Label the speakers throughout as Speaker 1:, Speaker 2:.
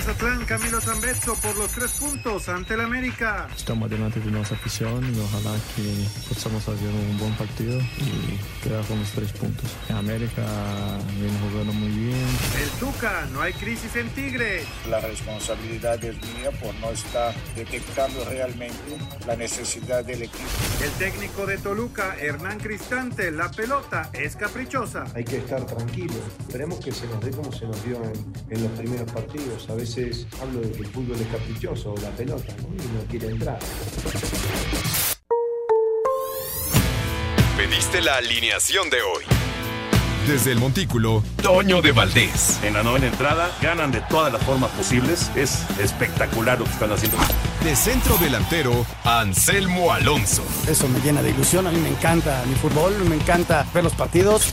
Speaker 1: Mazatlán, Camilo Zambeso por los tres puntos ante el América.
Speaker 2: Estamos delante de nuestra afición y ojalá que podamos hacer un buen partido y quedar con los tres puntos. América viene jugando muy bien.
Speaker 1: El Tuca, no hay crisis en Tigre.
Speaker 3: La responsabilidad es mía por no estar detectando realmente la necesidad del equipo.
Speaker 1: El técnico de Toluca, Hernán Cristante, la pelota es caprichosa.
Speaker 4: Hay que estar tranquilos. Esperemos que se nos dé como se nos dio en, en los primeros partidos. A veces hablo de que el fútbol es caprichoso o la pelota ¿no? y no quiere entrar.
Speaker 5: Pediste la alineación de hoy. Desde el Montículo, Toño de Valdés.
Speaker 6: En la novena entrada ganan de todas las formas posibles. Es espectacular lo que están haciendo.
Speaker 5: De centro delantero, Anselmo Alonso.
Speaker 7: Eso me llena de ilusión. A mí me encanta mi fútbol, me encanta ver los partidos.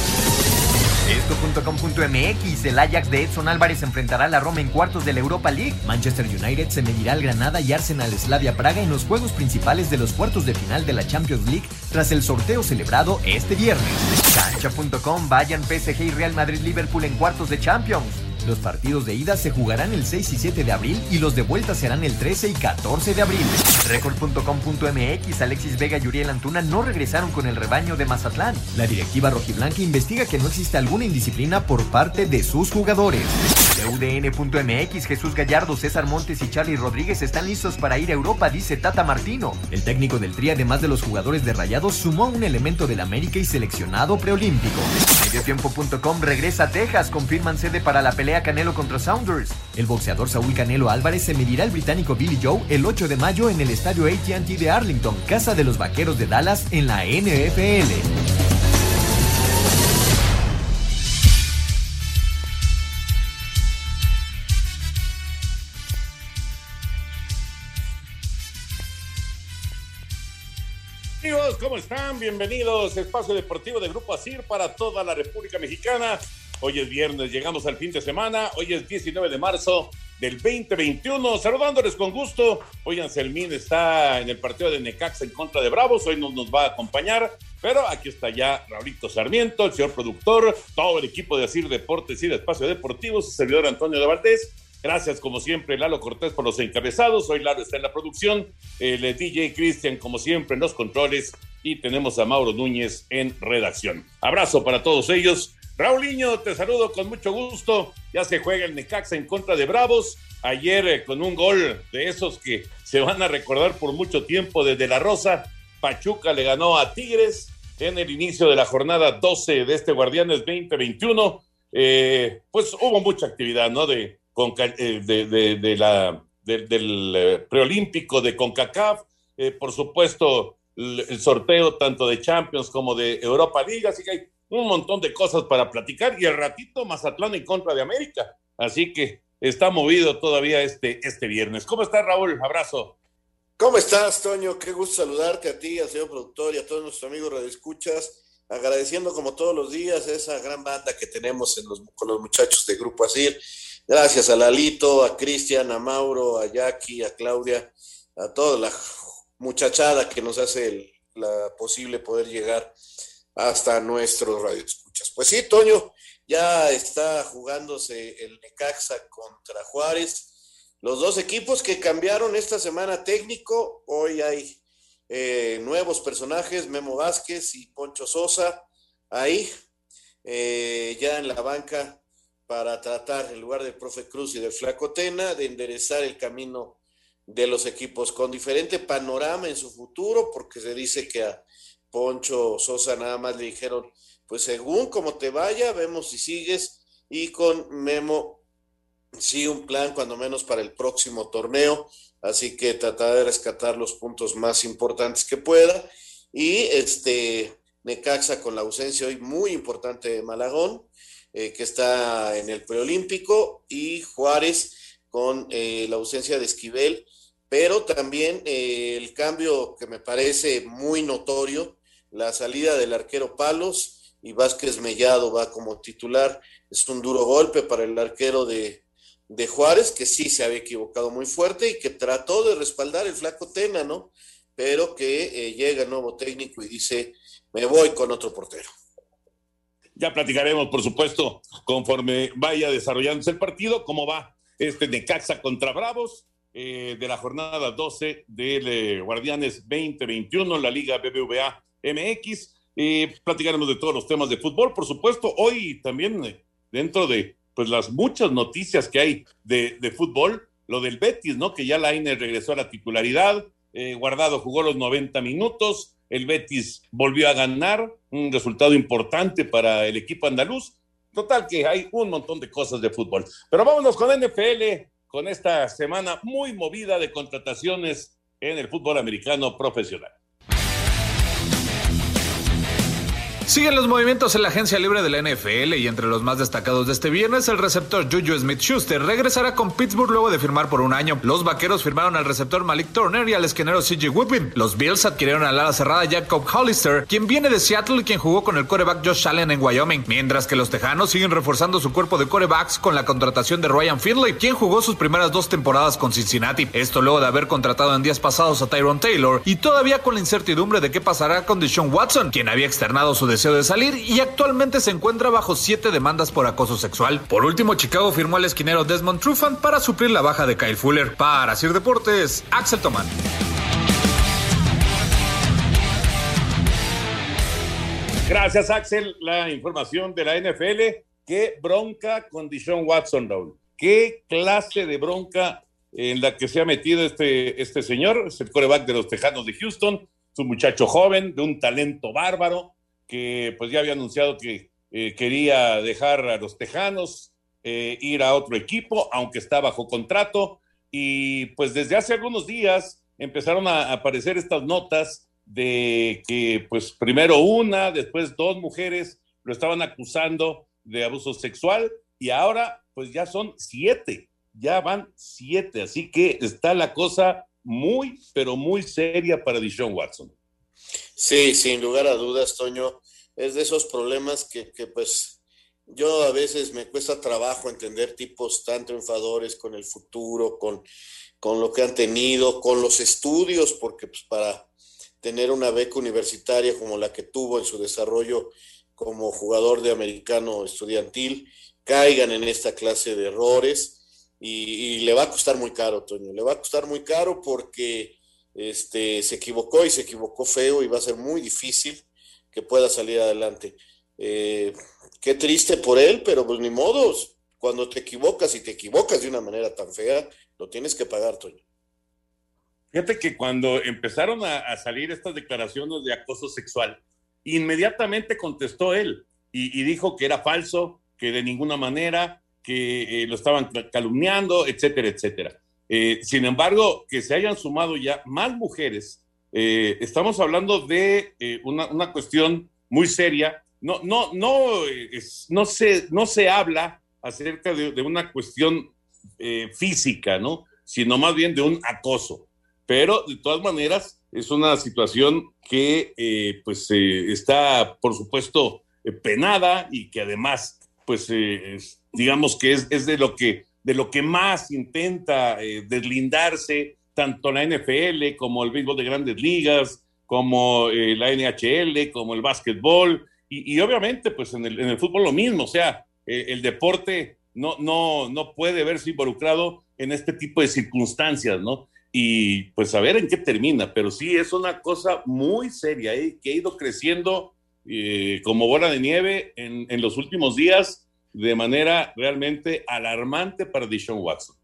Speaker 8: Esto.com.mx, el Ajax de Edson Álvarez enfrentará a la Roma en cuartos de la Europa League. Manchester United se medirá al Granada y Arsenal Slavia Praga en los juegos principales de los cuartos de final de la Champions League tras el sorteo celebrado este viernes. Cancha.com, vayan PSG y Real Madrid Liverpool en cuartos de Champions. Los partidos de ida se jugarán el 6 y 7 de abril y los de vuelta serán el 13 y 14 de abril. Record.com.mx, Alexis Vega y Uriel Antuna no regresaron con el rebaño de Mazatlán. La directiva rojiblanca investiga que no existe alguna indisciplina por parte de sus jugadores. UDN.mx, Jesús Gallardo, César Montes y Charlie Rodríguez están listos para ir a Europa, dice Tata Martino. El técnico del Tri, además de los jugadores de Rayados, sumó un elemento del América y seleccionado preolímpico. Mediotiempo.com regresa a Texas, confirman sede para la pelea Canelo contra Sounders. El boxeador Saúl Canelo Álvarez se medirá al británico Billy Joe el 8 de mayo en el estadio AT&T de Arlington, casa de los Vaqueros de Dallas en la NFL.
Speaker 6: Amigos, ¿cómo están? Bienvenidos a Espacio Deportivo de Grupo ASIR para toda la República Mexicana. Hoy es viernes, llegamos al fin de semana. Hoy es 19 de marzo del 2021. Saludándoles con gusto. Hoy Anselmín está en el partido de Necaxa en contra de Bravos. Hoy no nos va a acompañar. Pero aquí está ya Raulito Sarmiento, el señor productor, todo el equipo de ASIR Deportes y de Espacio Deportivo, su servidor Antonio de Valdés. Gracias, como siempre, Lalo Cortés por los encabezados. Hoy Lalo está en la producción. El DJ Cristian, como siempre, en los controles. Y tenemos a Mauro Núñez en redacción. Abrazo para todos ellos. Raulinho, te saludo con mucho gusto. Ya se juega el Necaxa en contra de Bravos. Ayer eh, con un gol de esos que se van a recordar por mucho tiempo desde La Rosa. Pachuca le ganó a Tigres en el inicio de la jornada 12 de este Guardianes 2021. Eh, pues hubo mucha actividad, ¿no? De, eh, de, de, de, la, del eh, preolímpico de CONCACAF, por supuesto el, el, sorteo tanto de Champions como de Europa League, así que hay un montón de cosas para platicar y el ratito Mazatlán en contra de América, así que está movido todavía este, este viernes. ¿Cómo estás Raúl? Abrazo.
Speaker 9: ¿Cómo estás, Toño? Qué gusto saludarte a ti, al señor productor y a todos nuestros amigos radioescuchas, agradeciendo como todos los días esa gran banda que tenemos con los muchachos de Grupo Asir. Gracias a Lalito, a Cristian, a Mauro, a Jackie, a Claudia, a toda la muchachada que nos hace la posible poder llegar hasta nuestros radioescuchas. Pues sí, Toño, ya está jugándose el Necaxa contra Juárez. Los dos equipos que cambiaron esta semana técnico, hoy hay eh, nuevos personajes, Memo Vázquez y Poncho Sosa, ahí, eh, ya en la banca para tratar, en lugar del profe Cruz y del Flaco Tena, de enderezar el camino de los equipos con diferente panorama en su futuro, porque se dice que a Poncho Sosa nada más le dijeron, pues según como te vaya, vemos si sigues, y con Memo sí un plan cuando menos para el próximo torneo, así que tratar de rescatar los puntos más importantes que pueda, y este Necaxa con la ausencia hoy muy importante de Malagón, eh, que está en el preolímpico, y Juárez con eh, la ausencia de Esquivel, pero también eh, el cambio que me parece muy notorio, la salida del arquero Palos y Vázquez Mellado va como titular. Es un duro golpe para el arquero de, de Juárez, que sí se había equivocado muy fuerte y que trató de respaldar el flaco Tena, ¿no? Pero que eh, llega el nuevo técnico y dice, me voy con otro portero.
Speaker 6: Ya platicaremos, por supuesto, conforme vaya desarrollándose el partido, cómo va este Necaxa contra Bravos eh, de la jornada 12 del eh, Guardianes 2021, la Liga BBVA MX. Eh, platicaremos de todos los temas de fútbol, por supuesto. Hoy también, eh, dentro de pues las muchas noticias que hay de, de fútbol, lo del Betis, ¿no? Que ya la INE regresó a la titularidad, Guardado jugó los 90 minutos, el Betis volvió a ganar, un resultado importante para el equipo andaluz. Total que hay un montón de cosas de fútbol. Pero vámonos con NFL, con esta semana muy movida de contrataciones en el fútbol americano profesional.
Speaker 10: Siguen los movimientos en la agencia libre de la NFL y entre los más destacados de este viernes, el receptor Juju Smith-Schuster regresará con Pittsburgh luego de firmar por un año. Los vaqueros firmaron al receptor Malik Turner y al esquinero CJ Whitwin. Los Bills adquirieron al ala cerrada Jacob Hollister, quien viene de Seattle y quien jugó con el coreback Josh Allen en Wyoming. Mientras que los tejanos siguen reforzando su cuerpo de corebacks con la contratación de Ryan Finley, quien jugó sus primeras dos temporadas con Cincinnati. Esto luego de haber contratado en días pasados a Tyron Taylor y todavía con la incertidumbre de qué pasará con Deshaun Watson, quien había externado su de salir y actualmente se encuentra bajo siete demandas por acoso sexual. Por último, Chicago firmó al esquinero Desmond Trufant para suplir la baja de Kyle Fuller. Para Sir Deportes, Axel Tomán.
Speaker 6: Gracias, Axel. La información de la NFL. Qué bronca con Dishon Watson, Raúl. Qué clase de bronca en la que se ha metido este, este señor. Es el coreback de los Tejanos de Houston. Es un muchacho joven, de un talento bárbaro que pues ya había anunciado que eh, quería dejar a los Tejanos, eh, ir a otro equipo, aunque está bajo contrato. Y pues desde hace algunos días empezaron a aparecer estas notas de que pues primero una, después dos mujeres lo estaban acusando de abuso sexual y ahora pues ya son siete, ya van siete, así que está la cosa muy, pero muy seria para Dishon Watson.
Speaker 9: Sí, sin lugar a dudas, Toño, es de esos problemas que, que, pues yo a veces me cuesta trabajo entender tipos tan triunfadores con el futuro, con, con lo que han tenido, con los estudios, porque pues para tener una beca universitaria como la que tuvo en su desarrollo como jugador de americano estudiantil, caigan en esta clase de errores y, y le va a costar muy caro, Toño, le va a costar muy caro porque este, se equivocó y se equivocó feo y va a ser muy difícil que pueda salir adelante. Eh, qué triste por él, pero pues ni modos. Cuando te equivocas y te equivocas de una manera tan fea, lo tienes que pagar, Toño.
Speaker 6: Fíjate que cuando empezaron a, salir estas declaraciones de acoso sexual, inmediatamente contestó él y, y, dijo que era falso, que de ninguna manera, que eh, lo estaban calumniando, etcétera, etcétera. Eh, sin embargo, que se hayan sumado ya más mujeres, eh, estamos hablando de eh, una, una, cuestión muy seria. No, no, no, no, se, no se habla acerca de, una cuestión física, ¿no? Sino más bien de un acoso. Pero de todas maneras, es una situación que pues está, por supuesto, penada y que además, pues, es, digamos que es, es de lo que de lo que más intenta eh, deslindarse tanto la NFL como el béisbol de grandes ligas, como eh, la NHL, como el básquetbol, y, y obviamente pues en el, en el, fútbol lo mismo, o sea, eh, el deporte no, no, no puede verse involucrado en este tipo de circunstancias, ¿no? Y pues a ver en qué termina, pero sí es una cosa muy seria que ha ido creciendo como bola de nieve en, en los últimos días de manera realmente alarmante para Dishon Watson.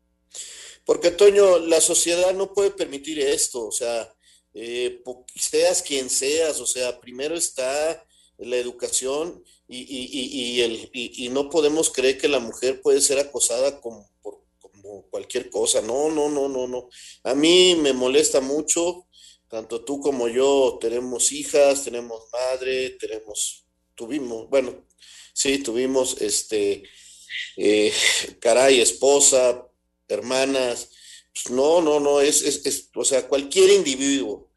Speaker 9: Porque, Toño, la sociedad no puede permitir esto, o sea, eh, seas quien seas, o sea, primero está la educación y, y, y, y, no podemos creer que la mujer puede ser acosada como, por, como cualquier cosa. No, no, no, no, no. A mí me molesta mucho, tanto tú como yo tenemos hijas, tenemos madre, tenemos, tuvimos, bueno, sí, tuvimos, este, eh, caray, esposa, hermanas, pues no, no, no, es, es, es, o sea, cualquier individuo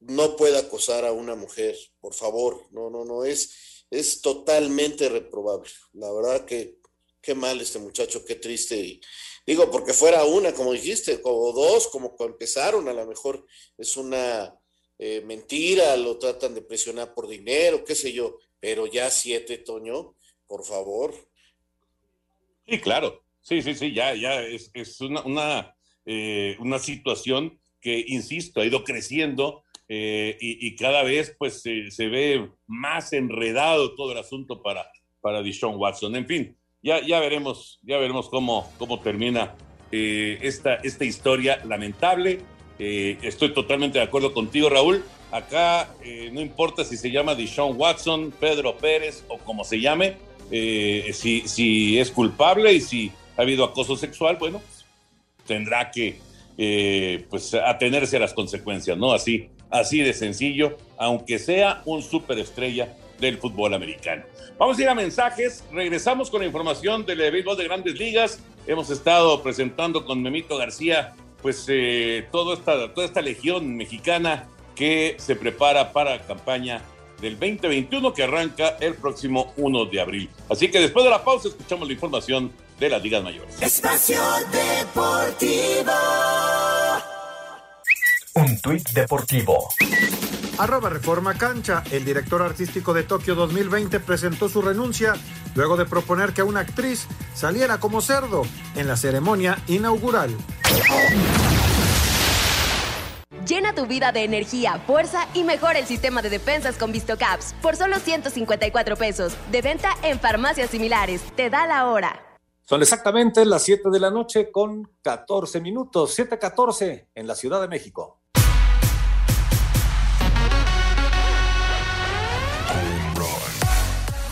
Speaker 9: no puede acosar a una mujer, por favor, no, no, no, es, es totalmente reprobable. La verdad que qué mal este muchacho, qué triste. Y, digo, porque fuera una, como dijiste, o dos, como empezaron, a lo mejor es una eh, mentira, lo tratan de presionar por dinero, qué sé yo, pero ya siete, Toño, por favor.
Speaker 6: Sí, claro, sí, sí, sí, ya, ya es, una, una, eh, una situación que, insisto, ha ido creciendo eh, y, cada vez pues se ve más enredado todo el asunto para, para Dishon Watson. En fin, ya, ya veremos, ya veremos cómo, cómo termina eh, esta, esta historia lamentable. Estoy totalmente de acuerdo contigo, Raúl. Acá no importa si se llama Dishon Watson, Pedro Pérez o como se llame, si, si es culpable y si ha habido acoso sexual, bueno, tendrá que pues atenerse a las consecuencias, ¿no? Así, Así de sencillo, aunque sea un superestrella del fútbol americano. Vamos a ir a mensajes. Regresamos con la información del béisbol de grandes ligas. Hemos estado presentando con Memito García, pues eh, toda, esta, toda esta legión mexicana que se prepara para la campaña del 2021 que arranca el próximo 1 de abril. Así que después de la pausa escuchamos la información de las ligas mayores.
Speaker 11: Espacio Deportivo.
Speaker 12: Un tuit deportivo.
Speaker 1: Arroba Reforma Cancha, el director artístico de Tokio 2020 presentó su renuncia luego de proponer que una actriz saliera como cerdo en la ceremonia inaugural.
Speaker 13: Llena tu vida de energía, fuerza y mejora el sistema de defensas con VistoCaps por solo 154 pesos. De venta en farmacias similares. Te da la hora.
Speaker 14: Son exactamente las 7 de la noche con 14 minutos, 7:14 en la Ciudad de México.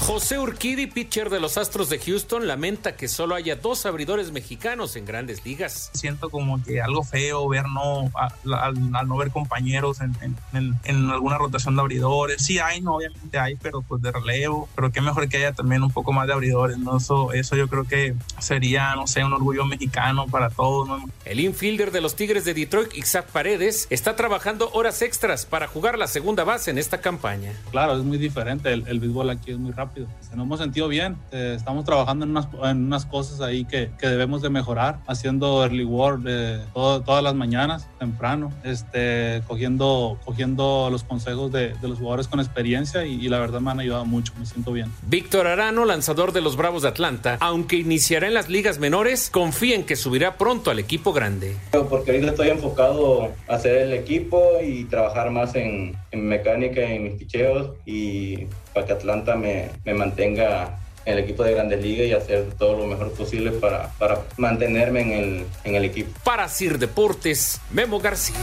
Speaker 15: José Urquidi, pitcher de los Astros de Houston, lamenta que solo haya dos abridores mexicanos en grandes ligas.
Speaker 16: Siento como que algo feo ver no, al, no ver compañeros en, alguna rotación de abridores. Sí hay, no, obviamente hay, pero pues de relevo. Pero qué mejor que haya también un poco más de abridores, ¿no? Eso, eso yo creo que sería, no sé, un orgullo mexicano para todos,
Speaker 15: El infielder de los Tigres de Detroit, Isaac Paredes, está trabajando horas extras para jugar la segunda base en esta campaña.
Speaker 17: Claro, es muy diferente. El, el béisbol aquí es muy rápido nos hemos sentido bien. Eh, estamos trabajando en unas, en unas cosas ahí que, que, debemos de mejorar, haciendo early work de todas las mañanas, temprano, este, cogiendo, cogiendo los consejos de, de los jugadores con experiencia y, la verdad me han ayudado mucho, me siento bien.
Speaker 15: Víctor Arano, lanzador de los Bravos de Atlanta, aunque iniciará en las ligas menores, confía en que subirá pronto al equipo grande.
Speaker 18: Porque ahorita estoy enfocado a hacer el equipo y trabajar más en, en mecánica, en mis picheos y para que Atlanta me, me mantenga en el equipo de Grandes Ligas y hacer todo lo mejor posible para, para mantenerme en el, en el equipo.
Speaker 15: Para Sir Deportes, Memo García.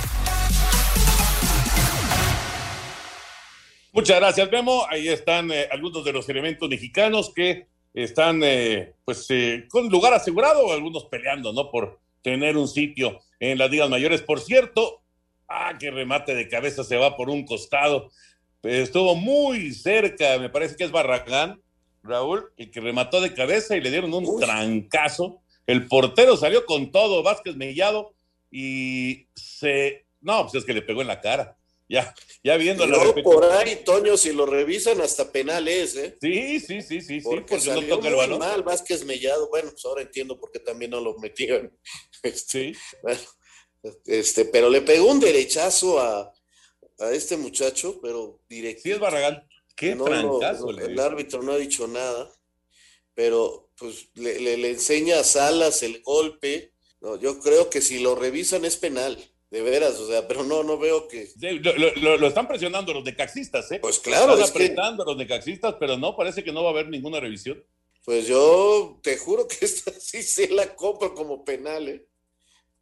Speaker 6: Muchas gracias, Memo. Ahí están eh, algunos de los elementos mexicanos que están, eh, pues, eh, con lugar asegurado, algunos peleando, ¿no? Por tener un sitio en las ligas mayores. Por cierto, ah, qué remate de cabeza se va por un costado estuvo muy cerca, me parece que es Barragán, Raúl, el que remató de cabeza y le dieron un trancazo. El portero salió con todo, Vázquez Mellado, y se. No, pues es que le pegó en la cara. Ya, ya viendo
Speaker 9: la por ahí, Toño, si lo revisan, hasta penal es, ¿eh?
Speaker 6: Sí, sí, sí, sí,
Speaker 9: porque, sí, porque no toca el balón. mal, Vázquez Mellado, bueno, pues ahora entiendo por qué también no lo metieron.
Speaker 6: Sí.
Speaker 9: Bueno, este, pero le pegó un derechazo a, a este muchacho, pero directo.
Speaker 6: Sí, es Barragán. Qué trancazo.
Speaker 9: el árbitro no ha dicho nada, pero pues le, le, enseña a Salas el golpe. No, yo creo que si lo revisan es penal. De veras, o sea, pero no, no veo que.
Speaker 6: lo, están presionando los decaxistas, ¿eh?
Speaker 9: Pues claro.
Speaker 6: Están apretando los decaxistas, pero no, parece que no va a haber ninguna revisión.
Speaker 9: Pues yo te juro que esta sí se la compro como penal, ¿eh?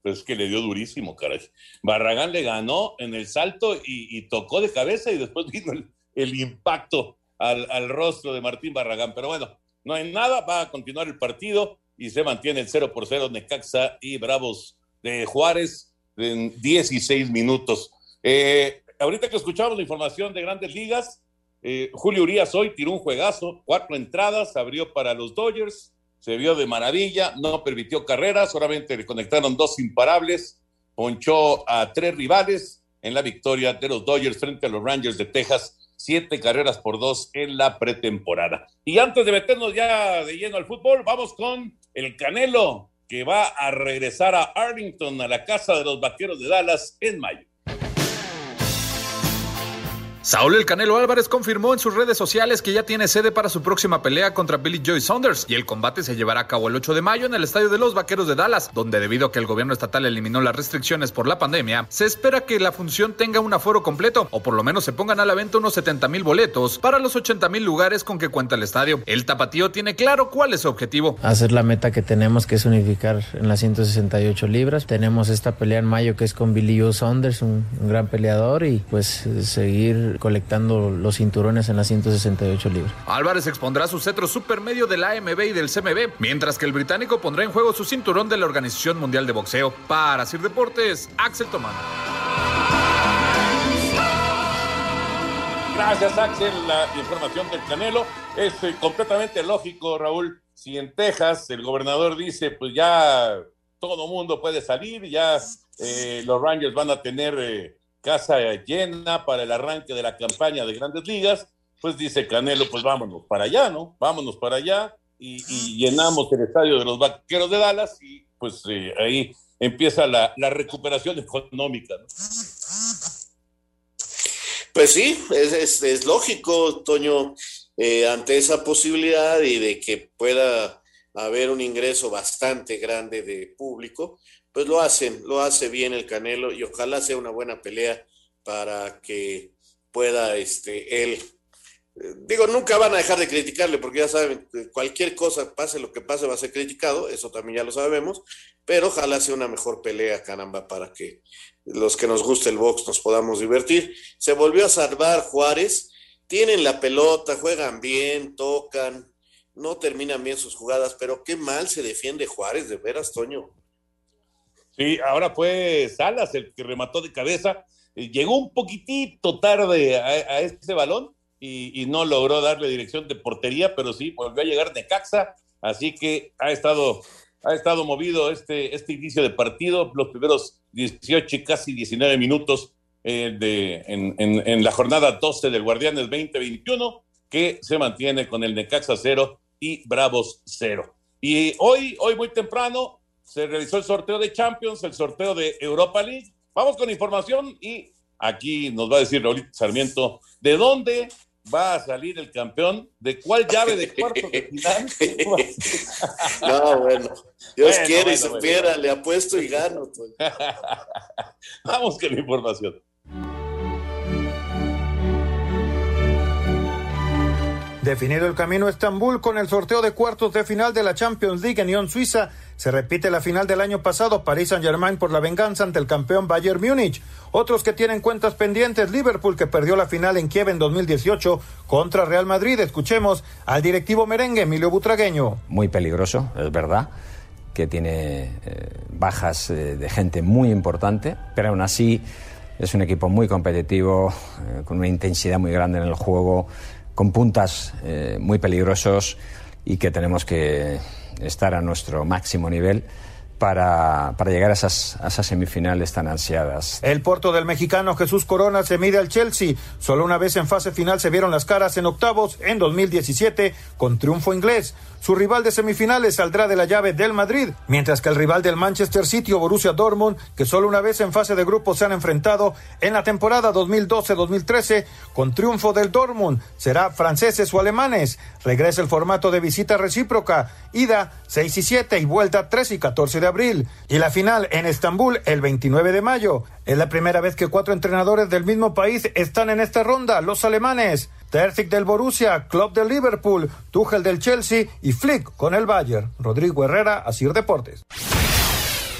Speaker 6: Pues es que le dio durísimo, caray. Barragán le ganó en el salto y, tocó de cabeza y después vino el, impacto al, rostro de Martín Barragán. Pero bueno, no hay nada, va a continuar el partido y se mantiene el 0 por 0 Necaxa y Bravos de Juárez en 16 minutos. Eh, ahorita que escuchamos la información de grandes ligas, eh, Julio Urias hoy tiró un juegazo, cuatro entradas, abrió para los Dodgers, se vio de maravilla, no permitió carreras, solamente le conectaron dos imparables, ponchó a tres rivales en la victoria de los Dodgers frente a los Rangers de Texas, siete carreras por dos en la pretemporada. Y antes de meternos ya de lleno al fútbol, vamos con el Canelo, que va a regresar a Arlington, a la casa de los Vaqueros de Dallas, en mayo.
Speaker 10: Saúl El Canelo Álvarez confirmó en sus redes sociales que ya tiene sede para su próxima pelea contra Billy Joy Saunders y el combate se llevará a cabo el 8 de mayo en el estadio de los Vaqueros de Dallas, donde debido a que el gobierno estatal eliminó las restricciones por la pandemia, se espera que la función tenga un aforo completo o por lo menos se pongan a la venta unos 70 mil boletos para los 80 mil lugares con que cuenta el estadio. El tapatío tiene claro cuál es su objetivo.
Speaker 19: Hacer la meta que tenemos que es unificar en las 168 libras. Tenemos esta pelea en mayo que es con Billy Joe Saunders, un, un gran peleador y pues seguir colectando los cinturones en las 168 libras.
Speaker 10: Álvarez expondrá su cetro supermedio de la AMB y del CMB, mientras que el británico pondrá en juego su cinturón de la Organización Mundial de Boxeo. Para Sir Deportes, Axel Tomán.
Speaker 6: Gracias, Axel. La información del Canelo es eh, completamente lógico, Raúl. Si en Texas el gobernador dice, pues ya todo mundo puede salir, ya eh, los Rangers van a tener eh, casa llena para el arranque de la campaña de grandes ligas, pues dice Canelo, pues vámonos para allá, ¿no? Vámonos para allá y, llenamos el estadio de los Vaqueros de Dallas y pues eh, ahí empieza la, recuperación económica, ¿no?
Speaker 9: Pues sí, es lógico, Toño, eh, ante esa posibilidad y de que pueda haber un ingreso bastante grande de público, pues lo hacen, lo hace bien el Canelo y ojalá sea una buena pelea para que pueda este él eh, digo, nunca van a dejar de criticarle porque ya saben, cualquier cosa, pase lo que pase, va a ser criticado, eso también ya lo sabemos, pero ojalá sea una mejor pelea, caramba, para que los que nos guste el box nos podamos divertir. Se volvió a salvar Juárez, tienen la pelota, juegan bien, tocan, no terminan bien sus jugadas, pero qué mal se defiende Juárez, de veras, Toño.
Speaker 6: Sí, ahora fue Salas el que remató de cabeza. Llegó un poquitito tarde a, a ese balón y, no logró darle dirección de portería, pero sí volvió a llegar Necaxa, así que ha estado, ha estado movido este, este inicio de partido, los primeros 18 y casi 19 minutos eh, de, en, en, en, la jornada 12 del Guardianes 2021, que se mantiene con el Necaxa 0 y Bravos 0. Y hoy, hoy muy temprano, se realizó el sorteo de Champions, el sorteo de Europa League. Vamos con información y aquí nos va a decir Raúl Sarmiento de dónde va a salir el campeón, de cuál llave de cuarto de final.
Speaker 9: no, bueno, Dios bueno, quiere bueno, y supiera, bueno. le apuesto y gano. Pues.
Speaker 6: Vamos con la información.
Speaker 1: Definido el camino a Estambul con el sorteo de cuartos de final de la Champions League en Suiza, se repite la final del año pasado, París Saint-Germain por la venganza ante el campeón Bayern Múnich. Otros que tienen cuentas pendientes, Liverpool que perdió la final en Kiev en 2018 contra Real Madrid. Escuchemos al directivo merengue Emilio Butragueño.
Speaker 20: Muy peligroso, es verdad que tiene eh, bajas eh, de gente muy importante, pero aún así es un equipo muy competitivo, eh, con una intensidad muy grande en el juego, con puntas eh, muy peligrosos y que tenemos que estar a nuestro máximo nivel para, para llegar a esas, esas, semifinales tan ansiadas.
Speaker 1: El porto del mexicano Jesús Corona se mide al Chelsea. Solo una vez en fase final se vieron las caras en octavos en 2017 con triunfo inglés. Su rival de semifinales saldrá de la llave del Madrid, mientras que el rival del Manchester City o Borussia Dortmund, que solo una vez en fase de grupos se han enfrentado en la temporada 2012-2013 con triunfo del Dortmund, será franceses o alemanes. Regresa el formato de visita recíproca, ida 6 y 7 y vuelta 3 y 14 de Y la final en Estambul el 29 de mayo. Es la primera vez que cuatro entrenadores del mismo país están en esta ronda, los alemanes. Terzic del Borussia, Klopp del Liverpool, Tuchel del Chelsea y Flick con el Bayern. Rodrigo Herrera, Asir Deportes.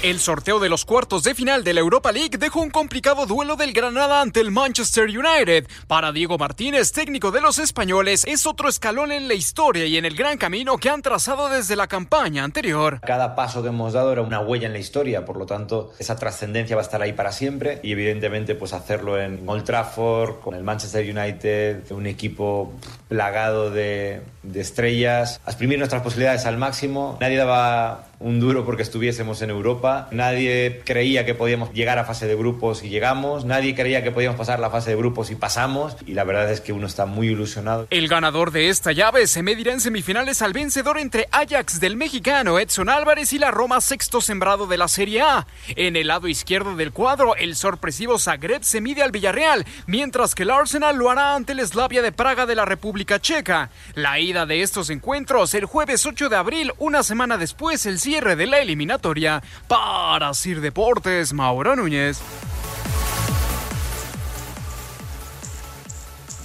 Speaker 21: El sorteo de los cuartos de final de la Europa League dejó un complicado duelo del Granada ante el Manchester United. Para Diego Martínez, técnico de los españoles, es otro escalón en la historia y en el gran camino que han trazado desde la campaña anterior.
Speaker 22: Cada paso que hemos dado era una huella en la historia, por lo tanto, esa trascendencia va a estar ahí para siempre y evidentemente pues hacerlo en Old Trafford, con el Manchester United, un equipo plagado de, estrellas, a exprimir nuestras posibilidades al máximo. Nadie daba un duro porque estuviésemos en Europa. Nadie creía que podíamos llegar a fase de grupos y llegamos. Nadie creía que podíamos pasar la fase de grupos y pasamos. Y la verdad es que uno está muy ilusionado.
Speaker 21: El ganador de esta llave se medirá en semifinales al vencedor entre Ajax del mexicano Edson Álvarez y la Roma sexto sembrado de la Serie A. En el lado izquierdo del cuadro, el sorpresivo Zagreb se mide al Villarreal, mientras que el Arsenal lo hará ante el Slavia de Praga de la República Checa. La ida de estos encuentros el jueves 8 de abril, una semana después, el cierre de la eliminatoria para Sir Deportes, Mauro Núñez.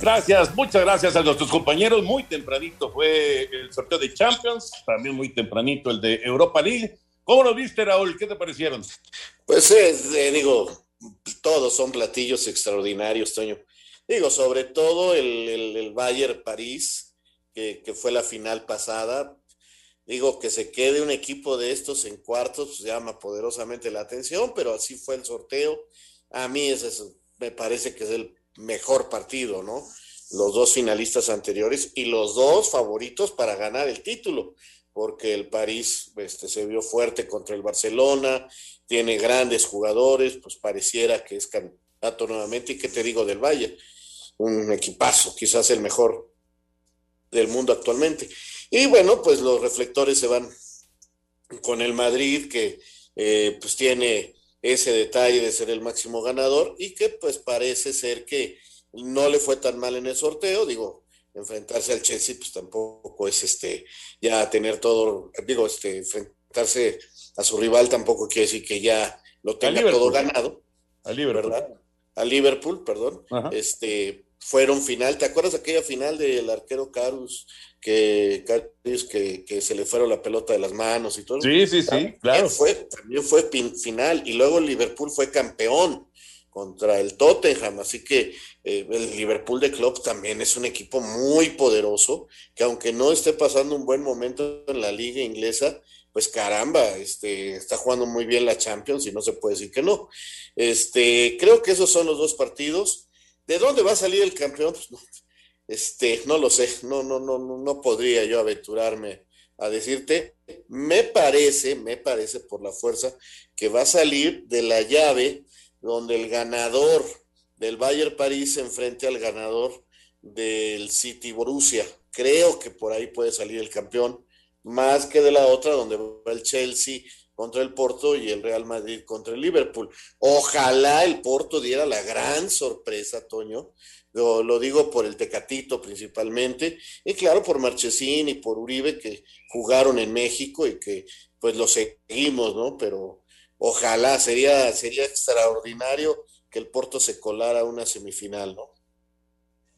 Speaker 6: Gracias, muchas gracias a nuestros compañeros. Muy tempranito fue el sorteo de Champions, también muy tempranito el de Europa League. ¿Cómo lo viste, Raúl? ¿Qué te parecieron?
Speaker 9: Pues eh, digo, todos son platillos extraordinarios, Toño. Digo, sobre todo el, el, el Bayern París, que, que, fue la final pasada. Digo, que se quede un equipo de estos en cuartos, pues llama poderosamente la atención, pero así fue el sorteo. A mí ese es, me parece que es el mejor partido, ¿no? Los dos finalistas anteriores y los dos favoritos para ganar el título, porque el París este, se vio fuerte contra el Barcelona, tiene grandes jugadores, pues pareciera que es candidato nuevamente. ¿Y qué te digo del Valle? Un equipazo, quizás el mejor del mundo actualmente. Y bueno, pues los reflectores se van con el Madrid, que eh, pues tiene ese detalle de ser el máximo ganador y que pues parece ser que no le fue tan mal en el sorteo, digo, enfrentarse al Chelsea pues tampoco es este ya tener todo, digo, este enfrentarse a su rival tampoco quiere decir que ya lo tenga todo ganado.
Speaker 6: A Liverpool.
Speaker 9: ¿verdad? A Liverpool, perdón.
Speaker 6: Ajá.
Speaker 9: Este fueron final, ¿te acuerdas de aquella final del arquero Carus que, que, que se le fueron la pelota de las manos y todo?
Speaker 6: Sí, sí, sí, claro.
Speaker 9: Fue, también fue final y luego el Liverpool fue campeón contra el Tottenham, así que eh, el Liverpool de Klopp también es un equipo muy poderoso, que aunque no esté pasando un buen momento en la liga inglesa, pues caramba, este, está jugando muy bien la Champions y no se puede decir que no. Este, creo que esos son los dos partidos. ¿De dónde va a salir el campeón? Pues no, este, no lo sé, no, no, no, no, podría yo aventurarme a decirte. Me parece, me parece por la fuerza que va a salir de la llave donde el ganador del Bayern París se enfrente al ganador del City Borussia. Creo que por ahí puede salir el campeón, más que de la otra donde va el Chelsea contra el Porto y el Real Madrid contra el Liverpool. Ojalá el Porto diera la gran sorpresa, Toño. Lo, lo digo por el Tecatito principalmente, y claro, por Marchesín y por Uribe que jugaron en México y que pues lo seguimos, ¿no? Pero ojalá, sería, sería extraordinario que el Porto se colara a una semifinal, ¿no?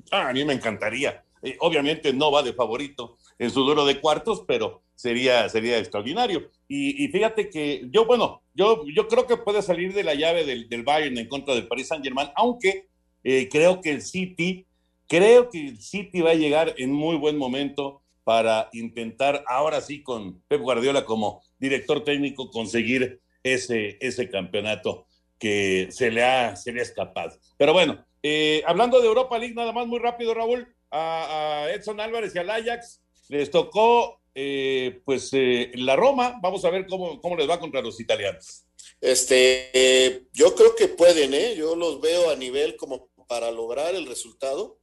Speaker 6: Ah, a mí me encantaría. Eh, obviamente no va de favorito en su duro de cuartos, pero sería, sería extraordinario. Y, fíjate que yo, bueno, yo, yo creo que puede salir de la llave del, del Bayern en contra del Paris Saint Germain, aunque eh, creo que el City, creo que el City va a llegar en muy buen momento para intentar ahora sí con Pep Guardiola como director técnico conseguir ese, ese campeonato que se le ha, se le escapado. Pero bueno, eh, hablando de Europa League, nada más muy rápido, Raúl, a Edson Álvarez y al Ajax les tocó eh, pues eh, la Roma. Vamos a ver cómo, cómo les va contra los italianos.
Speaker 9: Este, eh, yo creo que pueden, ¿eh? Yo los veo a nivel como para lograr el resultado.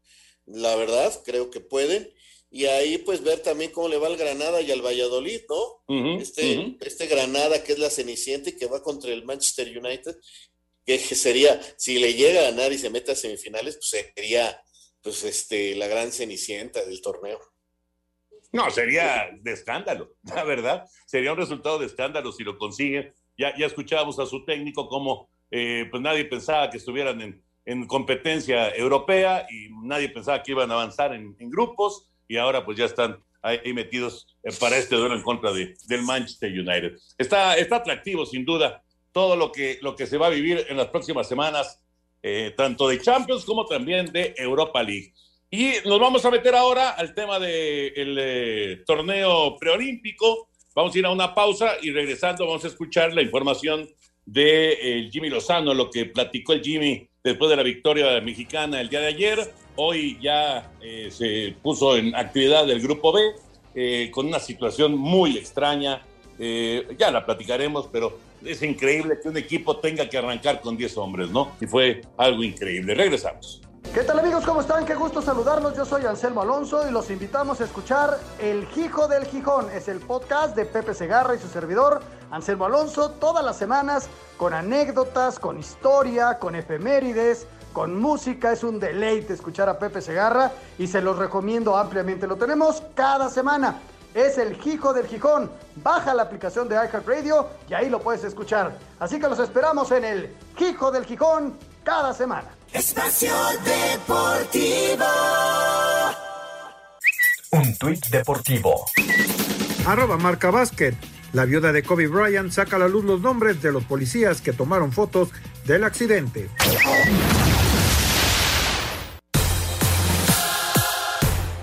Speaker 9: La verdad, creo que pueden. Y ahí pues ver también cómo le va al Granada y al Valladolid, ¿no? Este, este Granada que es la Cenicienta y que va contra el Manchester United, que sería, si le llega a ganar y se mete a semifinales, pues sería pues este la gran Cenicienta del torneo.
Speaker 6: No, sería de escándalo, la verdad. Sería un resultado de escándalo si lo consiguen. Ya, ya escuchábamos a su técnico como eh, pues nadie pensaba que estuvieran en, en competencia europea y nadie pensaba que iban a avanzar en, grupos y ahora pues ya están ahí, ahí metidos eh, para este duelo en contra de, del Manchester United. Está, está atractivo sin duda todo lo que, lo que se va a vivir en las próximas semanas, eh, tanto de Champions como también de Europa League. Y nos vamos a meter ahora al tema del eh, torneo preolímpico. Vamos a ir a una pausa y regresando vamos a escuchar la información de eh, Jimmy Lozano, lo que platicó el Jimmy después de la victoria mexicana el día de ayer. Hoy ya eh, se puso en actividad el grupo B con una situación muy extraña. Ya la platicaremos, pero es increíble que un equipo tenga que arrancar con 10 hombres, ¿no? Y fue algo increíble. Regresamos.
Speaker 23: ¿Qué tal amigos? ¿Cómo están? Qué gusto saludarlos. Yo soy Anselmo Alonso y los invitamos a escuchar El Hijo del Gijón. Es el podcast de Pepe Segarra y su servidor Anselmo Alonso todas las semanas con anécdotas, con historia, con efemérides, con música. Es un deleite escuchar a Pepe Segarra y se los recomiendo ampliamente. Lo tenemos cada semana. Es el Hijo del Gijón. Baja la aplicación de iHeartRadio y ahí lo puedes escuchar. Así que los esperamos en el Hijo del Gijón cada semana.
Speaker 11: Espacio Deportivo.
Speaker 12: Un tuit deportivo.
Speaker 1: Arroba marca básquet. La viuda de Kobe Bryant saca a la luz los nombres de los policías que tomaron fotos del accidente.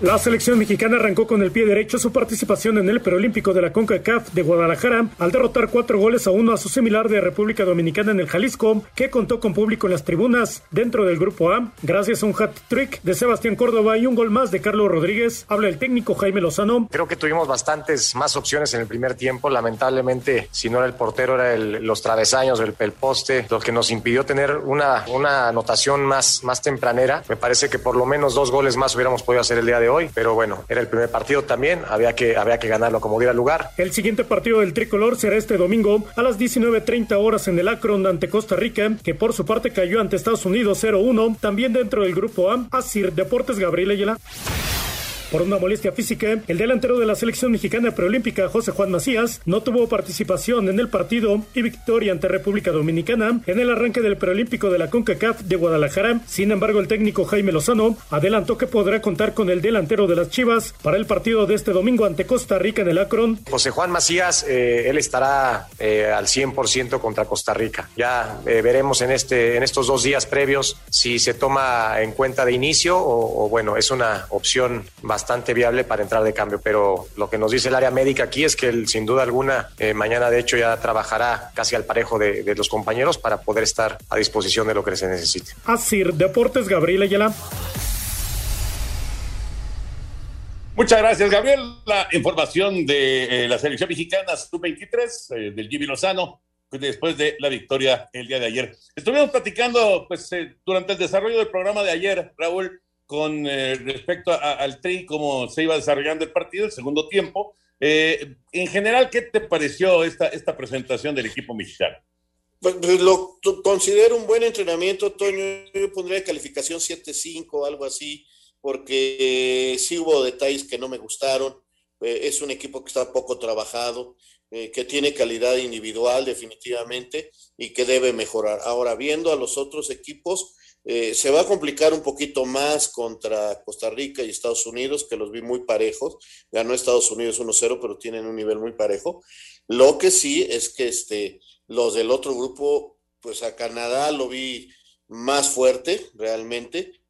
Speaker 24: La selección mexicana arrancó con el pie derecho su participación en el preolímpico de la CONCACAF de Guadalajara al derrotar cuatro goles a uno a su similar de República Dominicana en el Jalisco, que contó con público en las tribunas dentro del grupo A. Gracias a un hat-trick de Sebastián Córdoba y un gol más de Carlos Rodríguez, habla el técnico Jaime Lozano.
Speaker 25: Creo que tuvimos bastantes más opciones en el primer tiempo. Lamentablemente, si no era el portero, era el- los travesaños, el, el poste, lo que nos impidió tener una, una anotación más, más tempranera. Me parece que por lo menos dos goles más hubiéramos podido hacer el día de hoy, pero bueno, era el primer partido también, había que, había que ganarlo como diera lugar.
Speaker 24: El siguiente partido del tricolor será este domingo a las 19.30 horas en el Akron ante Costa Rica, que por su parte cayó ante Estados Unidos 0-1, también dentro del grupo A, Asir Deportes Gabriel Ayala. Por una molestia física, el delantero de la selección mexicana preolímpica, José Juan Macías, no tuvo participación en el partido y victoria ante República Dominicana en el arranque del preolímpico de la CONCACAF de Guadalajara. Sin embargo, el técnico Jaime Lozano adelantó que podrá contar con el delantero de las Chivas para el partido de este domingo ante Costa Rica en el Akron.
Speaker 25: José Juan Macías, eh, él estará eh, al 100% contra Costa Rica. Ya eh, veremos en, este, en estos dos días previos si se toma en cuenta de inicio o, o, bueno, es una opción bastante viable para entrar de cambio. Pero lo que nos dice el área médica aquí es que él, sin duda alguna, eh, mañana de hecho ya trabajará casi al parejo de, de los compañeros para poder estar a disposición de lo que se necesite.
Speaker 24: Asir Deportes Gabriel Ayala.
Speaker 6: Muchas gracias, Gabriel. La información de eh, la selección mexicana sub-23 eh, del Jimmy Lozano pues, después de la victoria el día de ayer. Estuvimos platicando pues, eh, durante el desarrollo del programa de ayer, Raúl, con eh, respecto a- al tri, cómo se iba desarrollando el partido, el segundo tiempo. Eh, en general, ¿qué te pareció esta, esta presentación del equipo mexicano?
Speaker 9: Pues, pues, lo considero un buen entrenamiento, Toño. Yo pondría calificación 7-5, algo así, porque eh, sí hubo detalles que no me gustaron. Eh, es un equipo que está poco trabajado, eh, que tiene calidad individual definitivamente y que debe mejorar. Ahora, viendo a los otros equipos, eh, se va a complicar un poquito más contra Costa Rica y Estados Unidos, que los vi muy parejos. Ganó Estados Unidos 1-0, pero tienen un nivel muy parejo. Lo que sí es que este, los del otro grupo, pues a Canadá lo vi más fuerte realmente,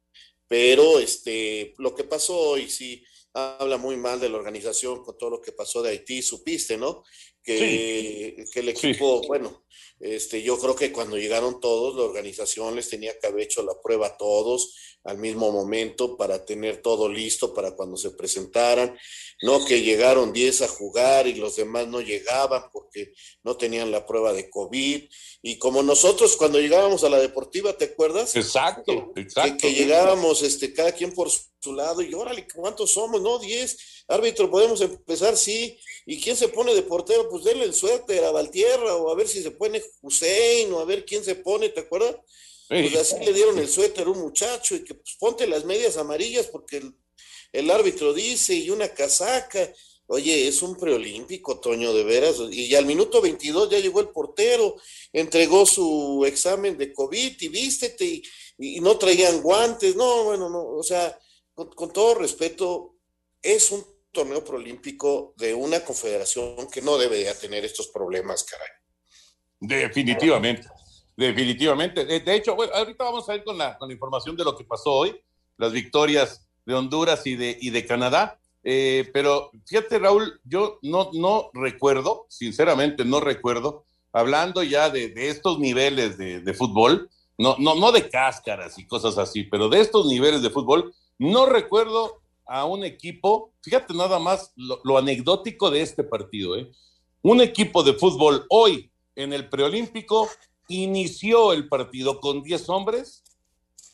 Speaker 9: pero este, lo que pasó hoy sí habla muy mal de la organización con todo lo que pasó de Haití, supiste, ¿no? Que, que el equipo, bueno, este, yo creo que cuando llegaron todos, la organización les tenía que haber hecho la prueba a todos al mismo momento para tener todo listo para cuando se presentaran, no que llegaron 10 a jugar y los demás no llegaban porque no tenían la prueba de COVID. Y como nosotros cuando llegábamos a la deportiva, ¿te acuerdas?
Speaker 6: Exacto,
Speaker 9: Que,
Speaker 6: exacto.
Speaker 9: que llegábamos este, cada quien por su lado y órale, ¿cuántos somos? No, 10. Árbitro, podemos empezar, sí. ¿Y quién se pone de portero? Pues denle el suéter a Valtierra o a ver si se pone Hussein o a ver quién se pone, ¿te acuerdas? Pues así le dieron el suéter a un muchacho y que pues ponte las medias amarillas porque el, el árbitro dice y una casaca. Oye, es un preolímpico, Toño, de veras. Y al minuto 22 ya llegó el portero, entregó su examen de COVID y vístete y, y no traían guantes. No, bueno, no, o sea, con, todo respeto, es un torneo preolímpico de una confederación que no debería tener estos problemas, caray.
Speaker 6: Definitivamente, definitivamente. De, de hecho, bueno, ahorita vamos a ir con la, con la información de lo que pasó hoy, las victorias de Honduras y de, y de Canadá. Eh, pero fíjate, Raúl, yo no, no recuerdo, sinceramente no recuerdo, hablando ya de, de estos niveles de, de fútbol, No, no, no de cáscaras y cosas así, pero de estos niveles de fútbol, no recuerdo a un equipo, fíjate nada más lo, anecdótico de este partido, ¿eh? Un equipo de fútbol hoy en el preolímpico inició el partido con 10 hombres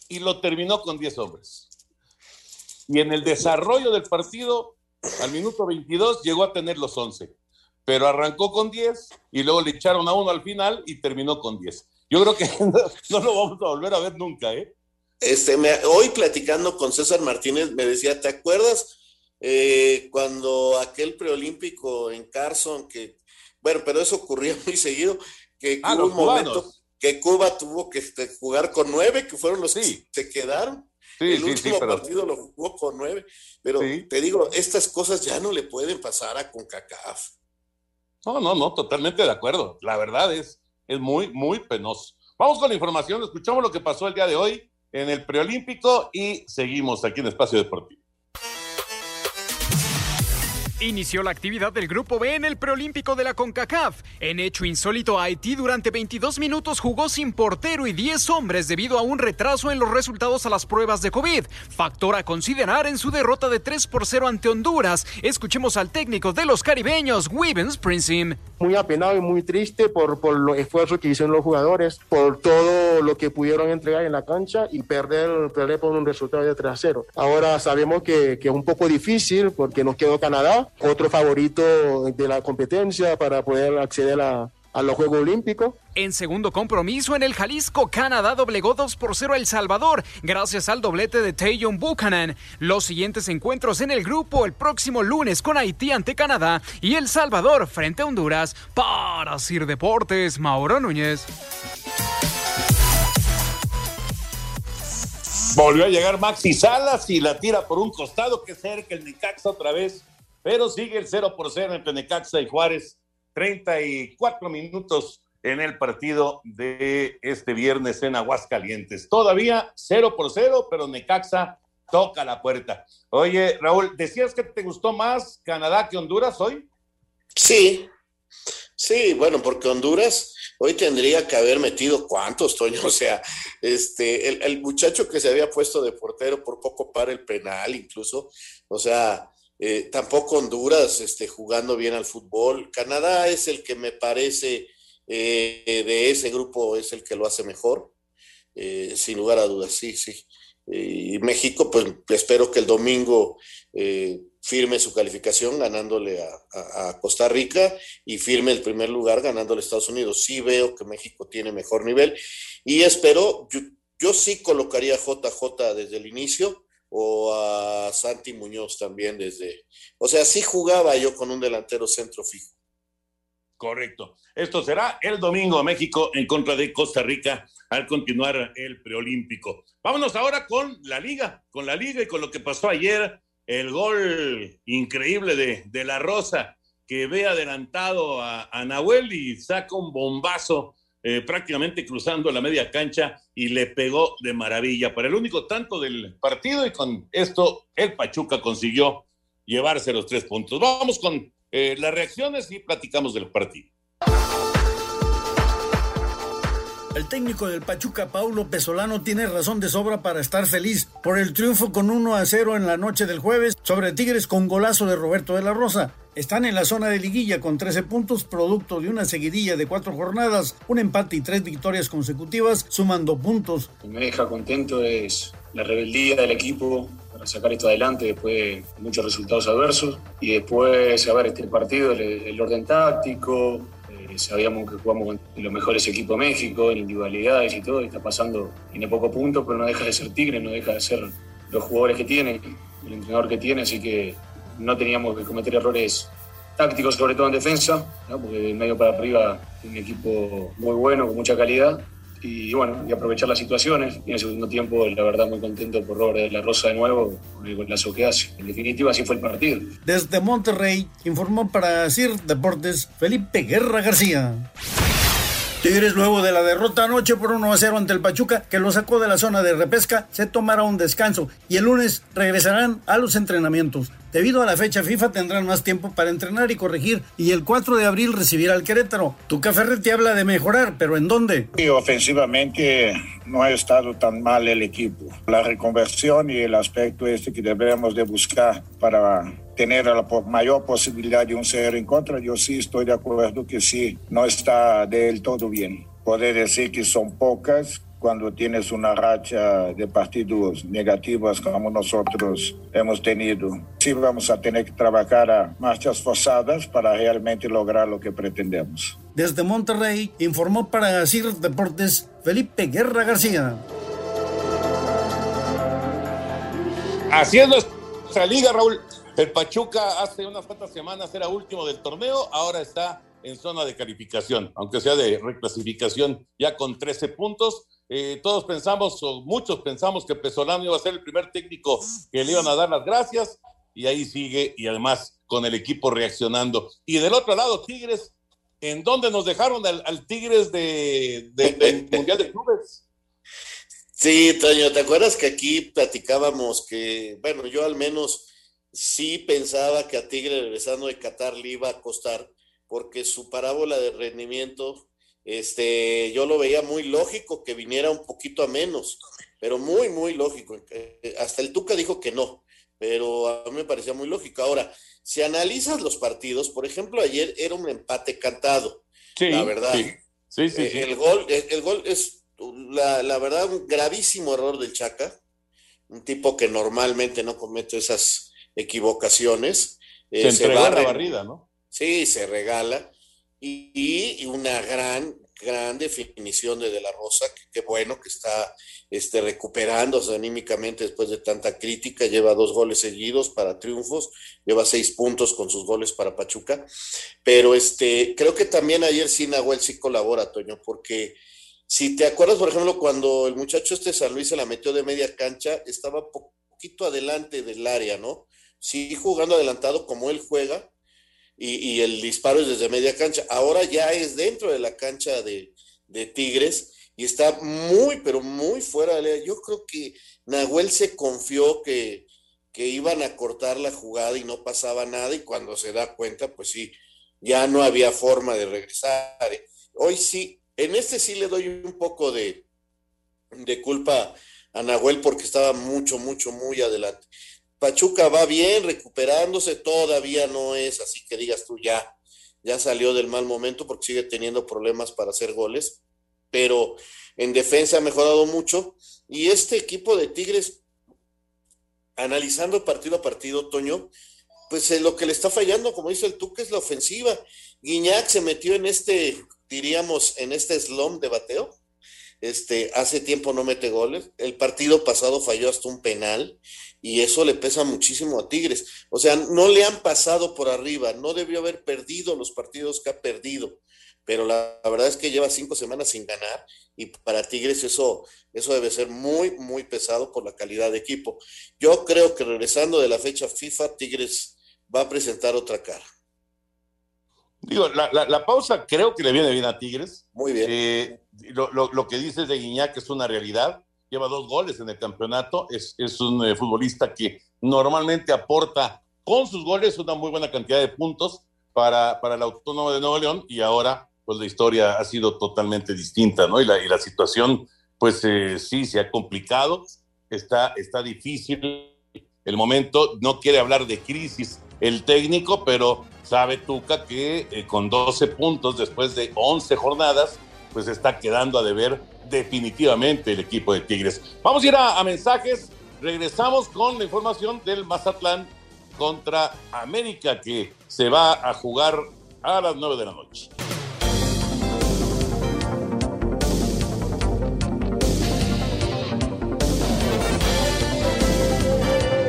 Speaker 6: y lo terminó con 10 hombres. Y en el desarrollo del partido, al minuto 22, llegó a tener los 11. Pero arrancó con 10 y luego le echaron a uno al final y terminó con 10. Yo creo que no, no lo vamos a volver a ver nunca, ¿eh?
Speaker 9: Este, me, hoy platicando con César Martínez me decía, ¿te acuerdas eh, cuando aquel preolímpico en Carson, que, bueno, pero eso ocurría muy seguido, que
Speaker 6: Ah,
Speaker 9: hubo un momento que Cuba tuvo que este, jugar con nueve, que fueron los que se quedaron.
Speaker 6: Sí,
Speaker 9: el
Speaker 6: sí,
Speaker 9: último
Speaker 6: pero-
Speaker 9: partido lo jugó con nueve. Pero te digo, estas cosas ya no le pueden pasar a CONCACAF.
Speaker 6: No, no, no, totalmente de acuerdo. La verdad es, es muy, muy penoso. Vamos con la información, escuchamos lo que pasó el día de hoy en el preolímpico y seguimos aquí en Espacio Deportivo.
Speaker 21: Inició la actividad del Grupo B en el preolímpico de la CONCACAF. En hecho insólito, Haití durante 22 minutos jugó sin portero y 10 hombres debido a un retraso en los resultados a las pruebas de COVID. Factor a considerar en su derrota de 3 por 0 ante Honduras. Escuchemos al técnico de los caribeños, Wivens Princim.
Speaker 26: muy apenado y muy triste por, por los esfuerzos que hicieron los jugadores, por todo lo que pudieron entregar en la cancha y perder, perder por un resultado de 3 a 0. Ahora sabemos que, que es un poco difícil porque nos quedó Canadá, otro favorito de la competencia para poder acceder a, a los Juegos Olímpicos.
Speaker 21: En segundo compromiso en el Jalisco, Canadá doblegó 2 por 0 a El Salvador, gracias al doblete de Tayon Buchanan. Los siguientes encuentros en el grupo el próximo lunes con Haití ante Canadá y El Salvador frente a Honduras. Para Sir Deportes, Mauro Núñez.
Speaker 6: Volvió a llegar Maxi Salas y la tira por un costado que cerca el Necaxa otra vez, pero sigue el 0 por 0 entre Necaxa y Juárez. 34 minutos en el partido de este viernes en Aguascalientes. Todavía 0 por 0, pero Necaxa toca la puerta. Oye, Raúl, ¿decías que te gustó más Canadá que Honduras hoy?
Speaker 9: Sí, sí, bueno, porque Honduras hoy tendría que haber metido cuántos, Toño, o sea, este, el, el muchacho que se había puesto de portero por poco para el penal incluso, o sea, eh, tampoco Honduras este, jugando bien al fútbol. Canadá es el que me parece eh, de ese grupo, es el que lo hace mejor, eh, sin lugar a dudas, sí, sí. Y México, pues espero que el domingo eh, firme su calificación ganándole a, Costa Rica y firme el primer lugar ganándole a Estados Unidos. Sí veo que México tiene mejor nivel y espero, yo, yo sí colocaría a JJ desde el inicio o a Santi Muñoz también desde, o sea, sí jugaba yo con un delantero centro fijo.
Speaker 6: Correcto. Esto será el domingo México en contra de Costa Rica al continuar el preolímpico. Vámonos ahora con la liga, con la liga y con lo que pasó ayer, el gol increíble de, de La Rosa, que ve adelantado a, a Nahuel y saca un bombazo eh, prácticamente cruzando la media cancha y le pegó de maravilla para el único tanto del partido y con esto el Pachuca consiguió llevarse los tres puntos. Vamos con eh, las reacciones y platicamos del partido.
Speaker 27: El técnico del Pachuca, Paulo Pesolano, tiene razón de sobra para estar feliz por el triunfo con 1 a 0 en la noche del jueves sobre Tigres con golazo de Roberto de la Rosa. Están en la zona de liguilla con 13 puntos, producto de una seguidilla de cuatro jornadas, un empate y tres victorias consecutivas, sumando puntos.
Speaker 28: que me deja contento es la rebeldía del equipo para sacar esto adelante después de muchos resultados adversos y después a ver este partido, el, el orden táctico, sabíamos que jugamos con los mejores equipos de México, en individualidades y todo, y está pasando, tiene pocos puntos, pero no deja de ser Tigre, no deja de ser los jugadores que tiene, el entrenador que tiene, así que no teníamos que cometer errores tácticos, sobre todo en defensa, porque de medio para arriba un equipo muy bueno, con mucha calidad, y bueno, y aprovechar las situaciones. Y en el segundo tiempo, la verdad, muy contento por Robert de la Rosa de nuevo, con golazo que hace. En definitiva, así fue el partido.
Speaker 27: Desde Monterrey, informó para CIR Deportes Felipe Guerra García. Tigres, luego de la derrota anoche por 1 a 0 ante el Pachuca, que lo sacó de la zona de repesca, se tomará un descanso y el lunes regresarán a los entrenamientos. Debido a la fecha FIFA tendrán más tiempo para entrenar y corregir y el 4 de abril recibirá al Querétaro. Tuca Ferretti habla de mejorar, pero ¿en dónde?
Speaker 29: Y ofensivamente no ha estado tan mal el equipo. La reconversión y el aspecto este que debemos de buscar para tener la mayor posibilidad de un cero en contra, yo sí estoy de acuerdo que sí, no está del todo bien. Poder decir que son pocas cuando tienes una racha de partidos negativas como nosotros hemos tenido. Sí vamos a tener que trabajar a marchas forzadas para realmente lograr lo que pretendemos.
Speaker 27: Desde Monterrey informó para CIR Deportes Felipe Guerra García.
Speaker 6: Así es nuestra liga, Raúl. El Pachuca hace unas cuantas semanas era último del torneo, ahora está en zona de calificación, aunque sea de reclasificación ya con 13 puntos. Eh, todos pensamos, o muchos pensamos que Pesolano iba a ser el primer técnico que le iban a dar las gracias, y ahí sigue, y además con el equipo reaccionando. Y del otro lado, Tigres, ¿en dónde nos dejaron al, Tigres de, del Mundial de Clubes?
Speaker 9: Sí, Toño, ¿te acuerdas que aquí platicábamos que, bueno, yo al menos sí pensaba que a Tigre regresando de Qatar le iba a costar, porque su parábola de rendimiento, este, yo lo veía muy lógico que viniera un poquito a menos, pero muy, muy lógico. Hasta el Tuca dijo que no, pero a mí me parecía muy lógico. Ahora, si analizas los partidos, por ejemplo, ayer era un empate cantado, la verdad.
Speaker 6: Sí, sí,
Speaker 9: eh, El, gol, el, gol es, la, la verdad, un gravísimo error del Chaca, un tipo que normalmente no comete esas equivocaciones.
Speaker 6: Eh, se, la barrida, ¿no?
Speaker 9: Sí, se regala. Y, una gran, gran definición de De La Rosa, que, bueno que está este, recuperándose anímicamente después de tanta crítica, lleva dos goles seguidos para triunfos, lleva seis puntos con sus goles para Pachuca, pero este, creo que también ayer sí Nahuel sí colabora, Toño, porque si te acuerdas, por ejemplo, cuando el muchacho este San Luis se la metió de media cancha, estaba poquito adelante del área, ¿no? Sí jugando adelantado como él juega y, el disparo es desde media cancha. Ahora ya es dentro de la cancha de, Tigres y está muy, pero muy fuera de la... Yo creo que Nahuel se confió que, iban a cortar la jugada y no pasaba nada y cuando se da cuenta, pues sí, ya no había forma de regresar. Hoy sí, en este sí le doy un poco de, de culpa a Nahuel porque estaba mucho, mucho, muy adelante. Pachuca va bien, recuperándose, todavía no es así que digas tú ya, ya salió del mal momento porque sigue teniendo problemas para hacer goles, pero en defensa ha mejorado mucho. Y este equipo de Tigres, analizando partido a partido, Toño, pues lo que le está fallando, como dice el Tuque, es la ofensiva. Guiñac se metió en este, diríamos, en este slum de bateo este, hace tiempo no mete goles. El partido pasado falló hasta un penal y eso le pesa muchísimo a Tigres. O sea, no le han pasado por arriba, no debió haber perdido los partidos que ha perdido, pero la, verdad es que lleva cinco semanas sin ganar y para Tigres eso, eso debe ser muy, muy pesado por la calidad de equipo. Yo creo que regresando de la fecha FIFA, Tigres va a presentar otra cara.
Speaker 6: Digo, la, pausa creo que le viene bien a Tigres.
Speaker 9: Muy bien.
Speaker 6: Eh, lo, que dices de Guiñac es una realidad. Lleva dos goles en el campeonato. Es, un eh, futbolista que normalmente aporta con sus goles una muy buena cantidad de puntos para, para el Autónomo de Nuevo León. Y ahora, pues la historia ha sido totalmente distinta, ¿no? Y la, y la situación, pues eh, sí, se ha complicado. Está, está difícil el momento. No quiere hablar de crisis el técnico, pero sabe Tuca que eh, con 12 puntos después de 11 jornadas, pues está quedando a deber definitivamente el equipo de Tigres. Vamos a ir a, mensajes. Regresamos con la información del Mazatlán contra América que se va a jugar a las 9 de la noche.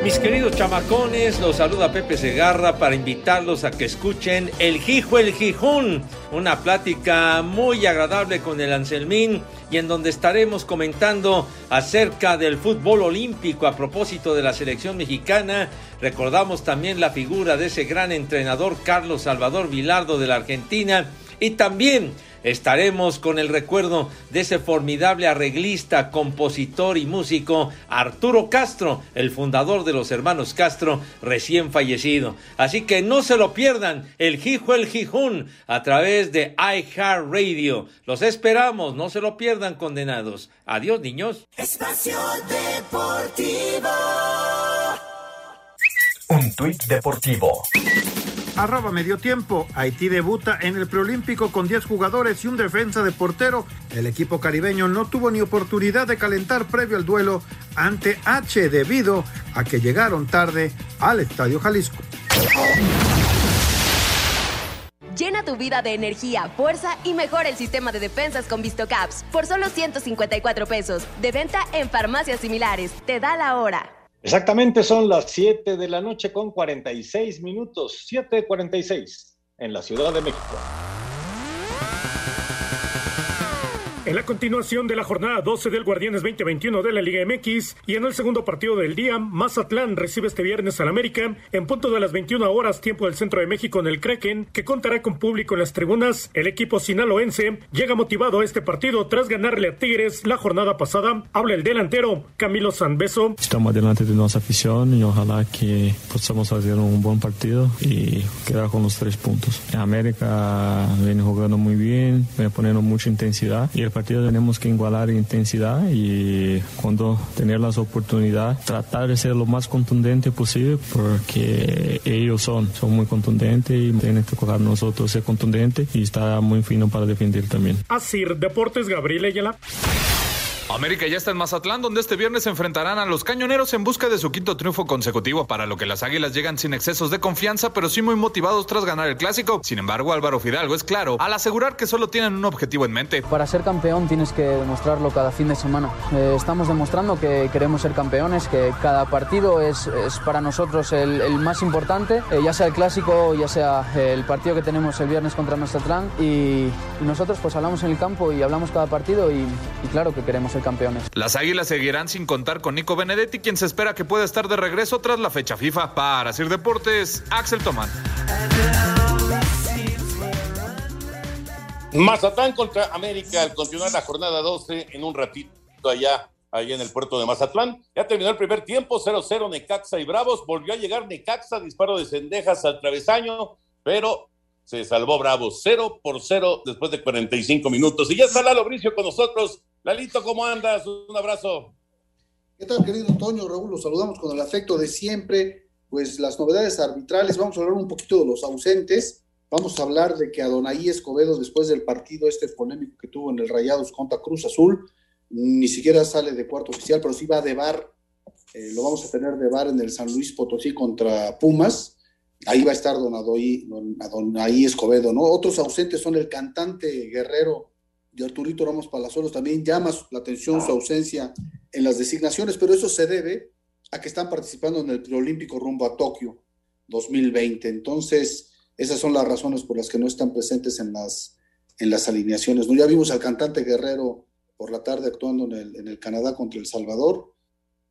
Speaker 30: Mis queridos chamacones, los saluda Pepe Segarra para invitarlos a que escuchen El Gijo el Gijón, una plática muy agradable con el Anselmín y en donde estaremos comentando acerca del fútbol olímpico a propósito de la selección mexicana. Recordamos también la figura de ese gran entrenador Carlos Salvador Vilardo de la Argentina Y también estaremos con el recuerdo de ese formidable arreglista, compositor y músico Arturo Castro, el fundador de los hermanos Castro, recién fallecido. Así que no se lo pierdan, el Jijo el Gijón, a través de iHeartRadio. Los esperamos, no se lo pierdan, condenados. Adiós, niños.
Speaker 11: Espacio Deportivo.
Speaker 12: Un tuit deportivo.
Speaker 1: Arroba medio tiempo. Haití debuta en el preolímpico con 10 jugadores y un defensa de portero. El equipo caribeño no tuvo ni oportunidad de calentar previo al duelo ante H debido a que llegaron tarde al Estadio Jalisco.
Speaker 31: Llena tu vida de energía, fuerza y mejora el sistema de defensas con VistoCaps por solo 154 pesos. De venta en farmacias similares. Te da la hora.
Speaker 32: Exactamente son las 7 de la noche con 46 minutos, 7.46 en la Ciudad de México.
Speaker 24: En la continuación de la jornada 12 del Guardianes 2021 de la Liga MX y en el segundo partido del día, Mazatlán recibe este viernes al América en punto de las 21 horas tiempo del centro de México en el Kraken, que contará con público en las tribunas. El equipo sinaloense llega motivado a este partido tras ganarle a Tigres la jornada pasada. Habla el delantero Camilo Sanbeso.
Speaker 33: Estamos adelante de nuestra afición y ojalá que podamos hacer un buen partido y quedar con los tres puntos. América viene jugando muy bien, viene poniendo mucha intensidad y el partido tenemos que igualar intensidad y cuando tener las oportunidades tratar de ser lo más contundente posible porque ellos son, son muy contundentes y tienen que coger nosotros ser contundentes y está muy fino para defender también.
Speaker 24: Así, Deportes Gabriel Ayala.
Speaker 10: América ya está en Mazatlán, donde este viernes enfrentarán a los cañoneros en busca de su quinto triunfo consecutivo, para lo que las águilas llegan sin excesos de confianza, pero sí muy motivados tras ganar el clásico. Sin embargo, Álvaro Fidalgo es claro al asegurar que solo tienen un objetivo en mente.
Speaker 34: Para ser campeón tienes que demostrarlo cada fin de semana. Eh, estamos demostrando que queremos ser campeones, que cada partido es, para nosotros el, más importante, eh, ya sea el clásico, ya sea el partido que tenemos el viernes contra Mazatlán. Y, y nosotros pues hablamos en el campo y hablamos cada partido y, y claro que queremos ser campeones.
Speaker 10: Las águilas seguirán sin contar con Nico Benedetti, quien se espera que pueda estar de regreso tras la fecha FIFA. Para Sir Deportes, Axel Tomán.
Speaker 6: Mazatlán contra América al continuar la jornada 12 en un ratito allá, allá en el puerto de Mazatlán. Ya terminó el primer tiempo, 0-0 Necaxa y Bravos. Volvió a llegar Necaxa, disparo de cendejas al travesaño, pero se salvó Bravos, 0 por 0 después de 45 minutos. Y ya está Lalo Bricio con nosotros. Lalito, ¿cómo andas? Un abrazo.
Speaker 23: ¿Qué tal, querido Toño, Raúl? Los saludamos con el afecto de siempre. Pues las novedades arbitrales, vamos a hablar un poquito de los ausentes. Vamos a hablar de que Adonai Escobedo, después del partido este polémico que tuvo en el Rayados contra Cruz Azul, ni siquiera sale de cuarto oficial, pero sí va de bar. Eh, lo vamos a tener de bar en el San Luis Potosí contra Pumas. Ahí va a estar don Escobedo, ¿no? Otros ausentes son el cantante guerrero de Arturito Ramos Palazuelos. También llama la atención su ausencia en las designaciones, pero eso se debe a que están participando en el preolímpico rumbo a Tokio 2020. Entonces, esas son las razones por las que no están presentes en las, en las alineaciones. ¿no? Ya vimos al cantante Guerrero por la tarde actuando en el, en el Canadá contra El Salvador,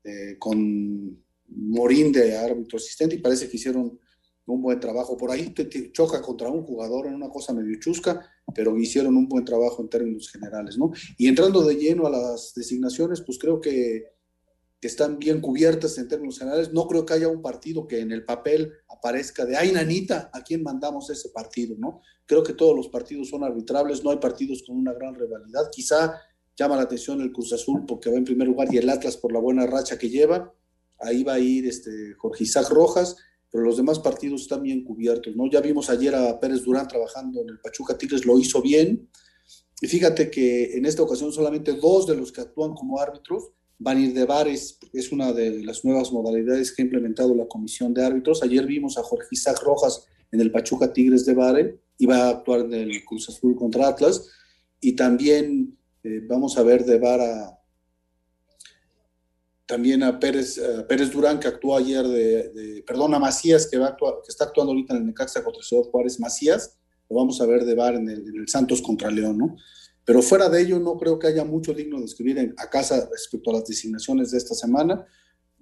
Speaker 23: eh, con Morín de árbitro asistente, y parece que hicieron un buen trabajo. Por ahí te, choca contra un jugador en una cosa medio chusca, pero hicieron un buen trabajo en términos generales, ¿no? Y entrando de lleno a las designaciones, pues creo que, que están bien cubiertas en términos generales. No creo que haya un partido que en el papel aparezca de, ay, nanita, ¿a quién mandamos ese partido, no? Creo que todos los partidos son arbitrables, no hay partidos con una gran rivalidad. Quizá llama la atención el Cruz Azul porque va en primer lugar y el Atlas por la buena racha que lleva. Ahí va a ir este Jorge Isaac Rojas, pero los demás partidos están bien cubiertos, ¿no? Ya vimos ayer a Pérez Durán trabajando en el Pachuca Tigres, lo hizo bien. Y fíjate que en esta ocasión solamente dos de los que actúan como árbitros van a ir de bares, porque es una de las nuevas modalidades que ha implementado la comisión de árbitros. Ayer vimos a Jorge Isaac Rojas en el Pachuca Tigres de Bare, y va a actuar en el Cruz Azul contra Atlas, y también eh, vamos a ver de bar a, también a Pérez, a Pérez Durán, que actuó ayer de, perdón, a Macías, que, va a actuar, que está actuando ahorita en el Necaxa contra Ciudad Juárez, Macías, lo vamos a ver de bar en el, Santos contra León, ¿no? Pero fuera de ello, no creo que haya mucho digno de escribir en, a casa respecto a las designaciones de esta semana.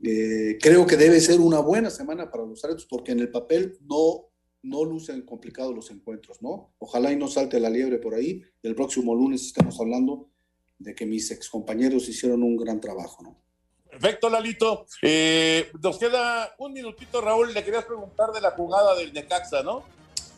Speaker 23: Eh, creo que debe ser una buena semana para los árbitros, porque en el papel no
Speaker 35: no lucen complicados los encuentros, ¿no? Ojalá y no salte la liebre por ahí. El próximo lunes estemos hablando de que mis excompañeros hicieron un gran trabajo, ¿no?
Speaker 6: Perfecto, Lalito. Eh, nos queda un minutito, Raúl. Le querías preguntar de la jugada del Necaxa, ¿no?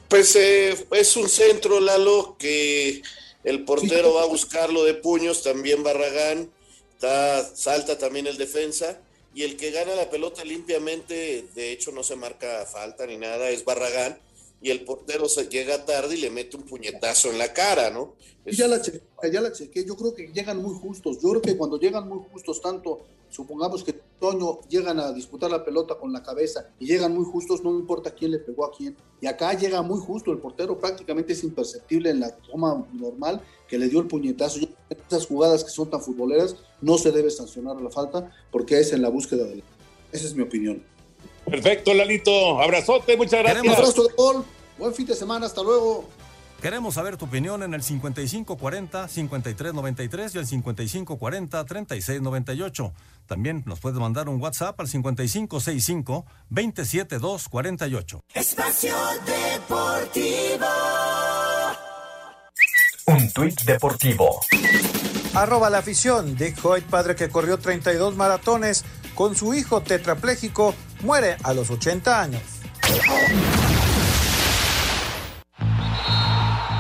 Speaker 9: Pues eh, es un centro, Lalo, que el portero va a buscarlo de puños, también Barragán, está, salta también el defensa, y el que gana la pelota limpiamente, de hecho no se marca falta ni nada, es Barragán, y el portero se llega tarde y le mete un puñetazo en la cara, ¿no?
Speaker 35: Ya la chequé, ya la chequé, yo creo que llegan muy justos, yo creo que cuando llegan muy justos, tanto, supongamos que Toño llegan a disputar la pelota con la cabeza y llegan muy justos, no importa quién le pegó a quién, y acá llega muy justo, el portero prácticamente es imperceptible en la toma normal, que le dio el puñetazo, esas jugadas que son tan futboleras, no se debe sancionar la falta, porque es en la búsqueda de... Esa es mi opinión.
Speaker 6: Perfecto, Lalito. Abrazote, muchas gracias.
Speaker 35: Un abrazo de gol. Buen fin de semana, hasta luego.
Speaker 36: Queremos saber tu opinión en el 5540-5393 y el 5540-3698. También nos puedes mandar un WhatsApp al 5565-27248.
Speaker 11: Espacio Deportivo.
Speaker 12: Un tuit deportivo.
Speaker 1: Arroba la afición. Dick Hoyt, padre que corrió 32 maratones con su hijo tetrapléjico, muere a los 80 años.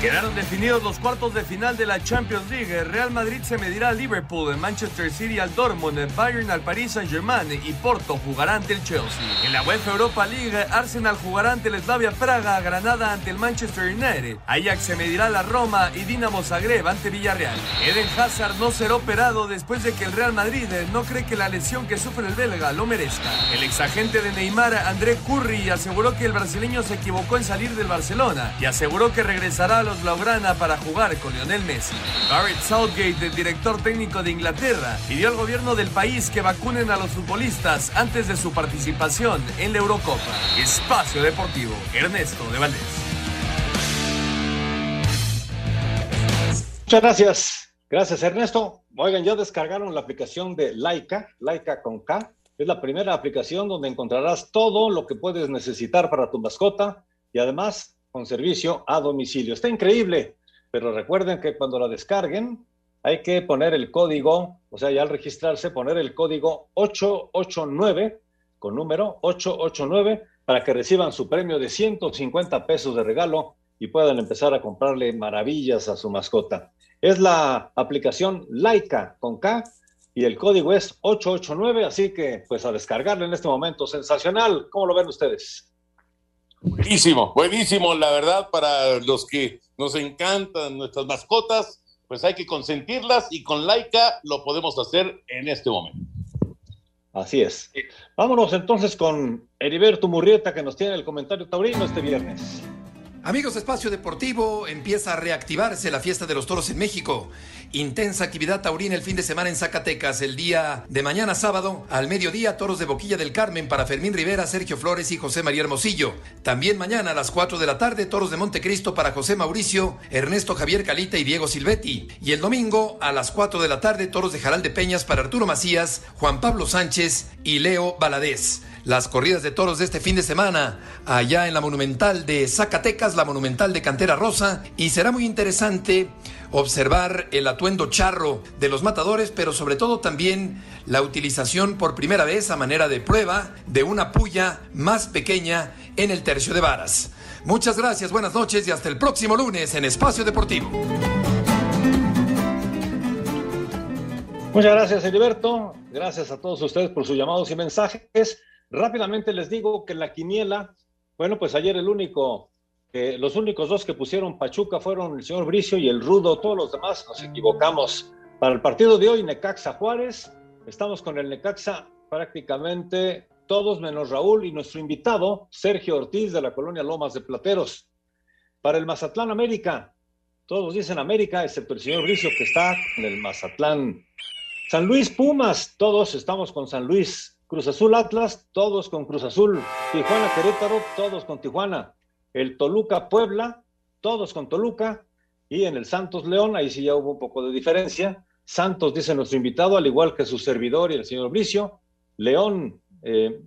Speaker 37: Quedaron definidos los cuartos de final de la Champions League. Real Madrid se medirá al Liverpool, Manchester City al Dortmund, Bayern al Paris Saint-Germain y Porto jugará ante el Chelsea. En la UEFA Europa League, Arsenal jugará ante el Slavia Praga, Granada ante el Manchester United, Ajax se medirá a la Roma y Dinamo Zagreb ante Villarreal. Eden Hazard no será operado después de que el Real Madrid no cree que la lesión que sufre el belga lo merezca. El exagente de Neymar, André Curry, aseguró que el brasileño se equivocó en salir del Barcelona y aseguró que regresará a los Blaugrana para jugar con Lionel Messi. Garrett Southgate, el director técnico de Inglaterra, pidió al gobierno del país que vacunen a los futbolistas antes de su participación en la Eurocopa. Espacio Deportivo, Ernesto de Valdés.
Speaker 32: Muchas gracias. Gracias, Ernesto. Oigan, ya descargaron la aplicación de Laika, Laika con K. Es la primera aplicación donde encontrarás todo lo que puedes necesitar para tu mascota y además con servicio a domicilio. Está increíble, pero recuerden que cuando la descarguen hay que poner el código, o sea, ya al registrarse, poner el código 889 con número 889 para que reciban su premio de 150 pesos de regalo y puedan empezar a comprarle maravillas a su mascota. Es la aplicación Laika con K y el código es 889, así que pues a descargarle en este momento. Sensacional, ¿cómo lo ven ustedes?
Speaker 6: Buenísimo, buenísimo, la verdad, para los que nos encantan nuestras mascotas, pues hay que consentirlas y con Laika lo podemos hacer en este momento.
Speaker 32: Así es. Vámonos entonces con Heriberto Murrieta que nos tiene el comentario taurino este viernes.
Speaker 38: Amigos de Espacio Deportivo, empieza a reactivarse la fiesta de los toros en México. Intensa actividad taurina el fin de semana en Zacatecas. El día de mañana sábado, al mediodía, toros de Boquilla del Carmen para Fermín Rivera, Sergio Flores y José María Hermosillo. También mañana a las 4 de la tarde, toros de Montecristo para José Mauricio, Ernesto Javier Calita y Diego Silvetti. Y el domingo a las 4 de la tarde, toros de Jaral de Peñas para Arturo Macías, Juan Pablo Sánchez y Leo Valadez las corridas de toros de este fin de semana allá en la Monumental de Zacatecas, la Monumental de Cantera Rosa, y será muy interesante observar el atuendo charro de los matadores, pero sobre todo también la utilización por primera vez a manera de prueba de una puya más pequeña en el tercio de varas. Muchas gracias, buenas noches y hasta el próximo lunes en Espacio Deportivo.
Speaker 32: Muchas gracias, Heriberto. Gracias a todos ustedes por sus llamados y mensajes. Rápidamente les digo que la quiniela, bueno, pues ayer el único, eh, los únicos dos que pusieron Pachuca fueron el señor Bricio y el Rudo, todos los demás nos equivocamos. Para el partido de hoy, Necaxa Juárez, estamos con el Necaxa prácticamente todos menos Raúl y nuestro invitado, Sergio Ortiz de la colonia Lomas de Plateros. Para el Mazatlán América, todos dicen América, excepto el señor Bricio que está en el Mazatlán. San Luis Pumas, todos estamos con San Luis. Cruz Azul Atlas, todos con Cruz Azul. Tijuana Querétaro, todos con Tijuana. El Toluca Puebla, todos con Toluca. Y en el Santos León, ahí sí ya hubo un poco de diferencia. Santos, dice nuestro invitado, al igual que su servidor y el señor Bricio. León Eh,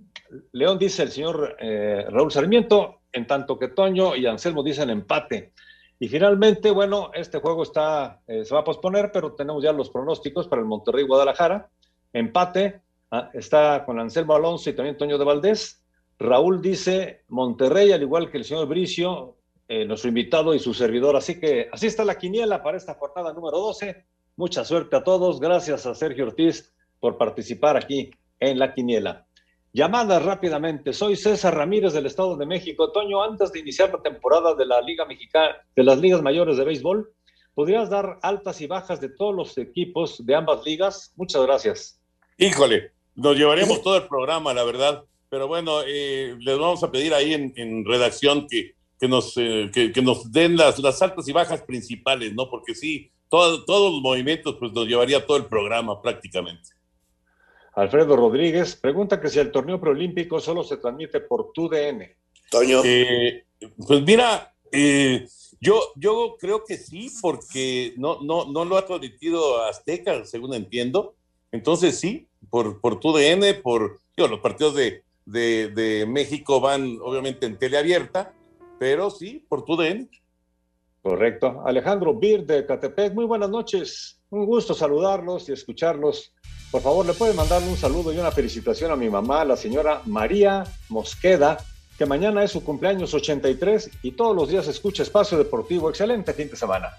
Speaker 32: León dice el señor eh, Raúl Sarmiento, en tanto que Toño y Anselmo dicen empate. Y finalmente, bueno, este juego está, eh, se va a posponer, pero tenemos ya los pronósticos para el Monterrey Guadalajara. Empate, ah, está con Anselmo Alonso y también Toño de Valdés. Raúl dice Monterrey, al igual que el señor Bricio, eh, nuestro invitado y su servidor. Así que así está la quiniela para esta jornada número 12. Mucha suerte a todos. Gracias a Sergio Ortiz por participar aquí en la quiniela. Llamadas rápidamente. Soy César Ramírez del Estado de México. Toño, antes de iniciar la temporada de la Liga Mexicana, de las ligas mayores de béisbol, ¿podrías dar altas y bajas de todos los equipos de ambas ligas? Muchas gracias.
Speaker 6: Híjole, nos llevaríamos todo el programa, la verdad. Pero bueno, eh, les vamos a pedir ahí en, en redacción que, que, nos, eh, que, que, nos den las, las altas y bajas principales, ¿no? Porque sí, todo, todos los movimientos, pues nos llevaría todo el programa prácticamente.
Speaker 32: Alfredo Rodríguez pregunta que si el torneo preolímpico solo se transmite por TUDN.
Speaker 6: Toño. Eh, pues mira, eh, yo, yo creo que sí, porque no, no, no lo ha transmitido Azteca, según entiendo. Entonces sí, por, por TUDN, por digo, los partidos de, de, de, México van obviamente en teleabierta, pero sí, por TUDN.
Speaker 32: Correcto. Alejandro Bir de Catepec, muy buenas noches. Un gusto saludarlos y escucharlos. Por favor, le puede mandar un saludo y una felicitación a mi mamá, la señora María Mosqueda, que mañana es su cumpleaños 83 y todos los días escucha Espacio Deportivo. Excelente fin de semana.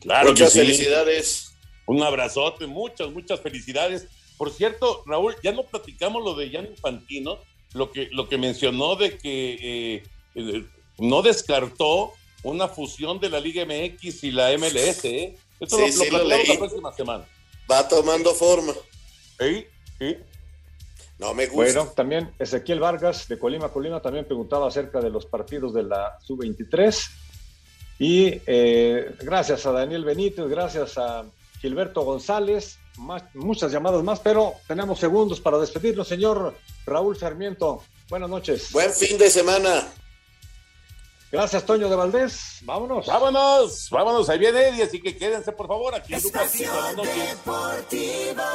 Speaker 9: Claro muchas sí. felicidades.
Speaker 6: Un abrazote, muchas, muchas felicidades. Por cierto, Raúl, ya no platicamos lo de Jan Infantino, lo que, lo que mencionó de que eh, no descartó una fusión de la Liga MX y la MLS. ¿eh? Esto sí, lo, sí, lo platicamos la próxima semana.
Speaker 9: Va tomando forma.
Speaker 6: ¿Sí? ¿Sí?
Speaker 9: No me gusta.
Speaker 32: Bueno, también Ezequiel Vargas de Colima, Colima también preguntaba acerca de los partidos de la Sub-23. Y eh, gracias a Daniel Benítez, gracias a Gilberto González, más, muchas llamadas más, pero tenemos segundos para despedirnos, señor Raúl Sarmiento. Buenas noches.
Speaker 9: Buen fin de semana.
Speaker 32: Gracias, Toño de Valdés. Vámonos.
Speaker 6: Vámonos, vámonos. Ahí viene Eddie, así que quédense, por favor, aquí en
Speaker 11: Estación Deportiva.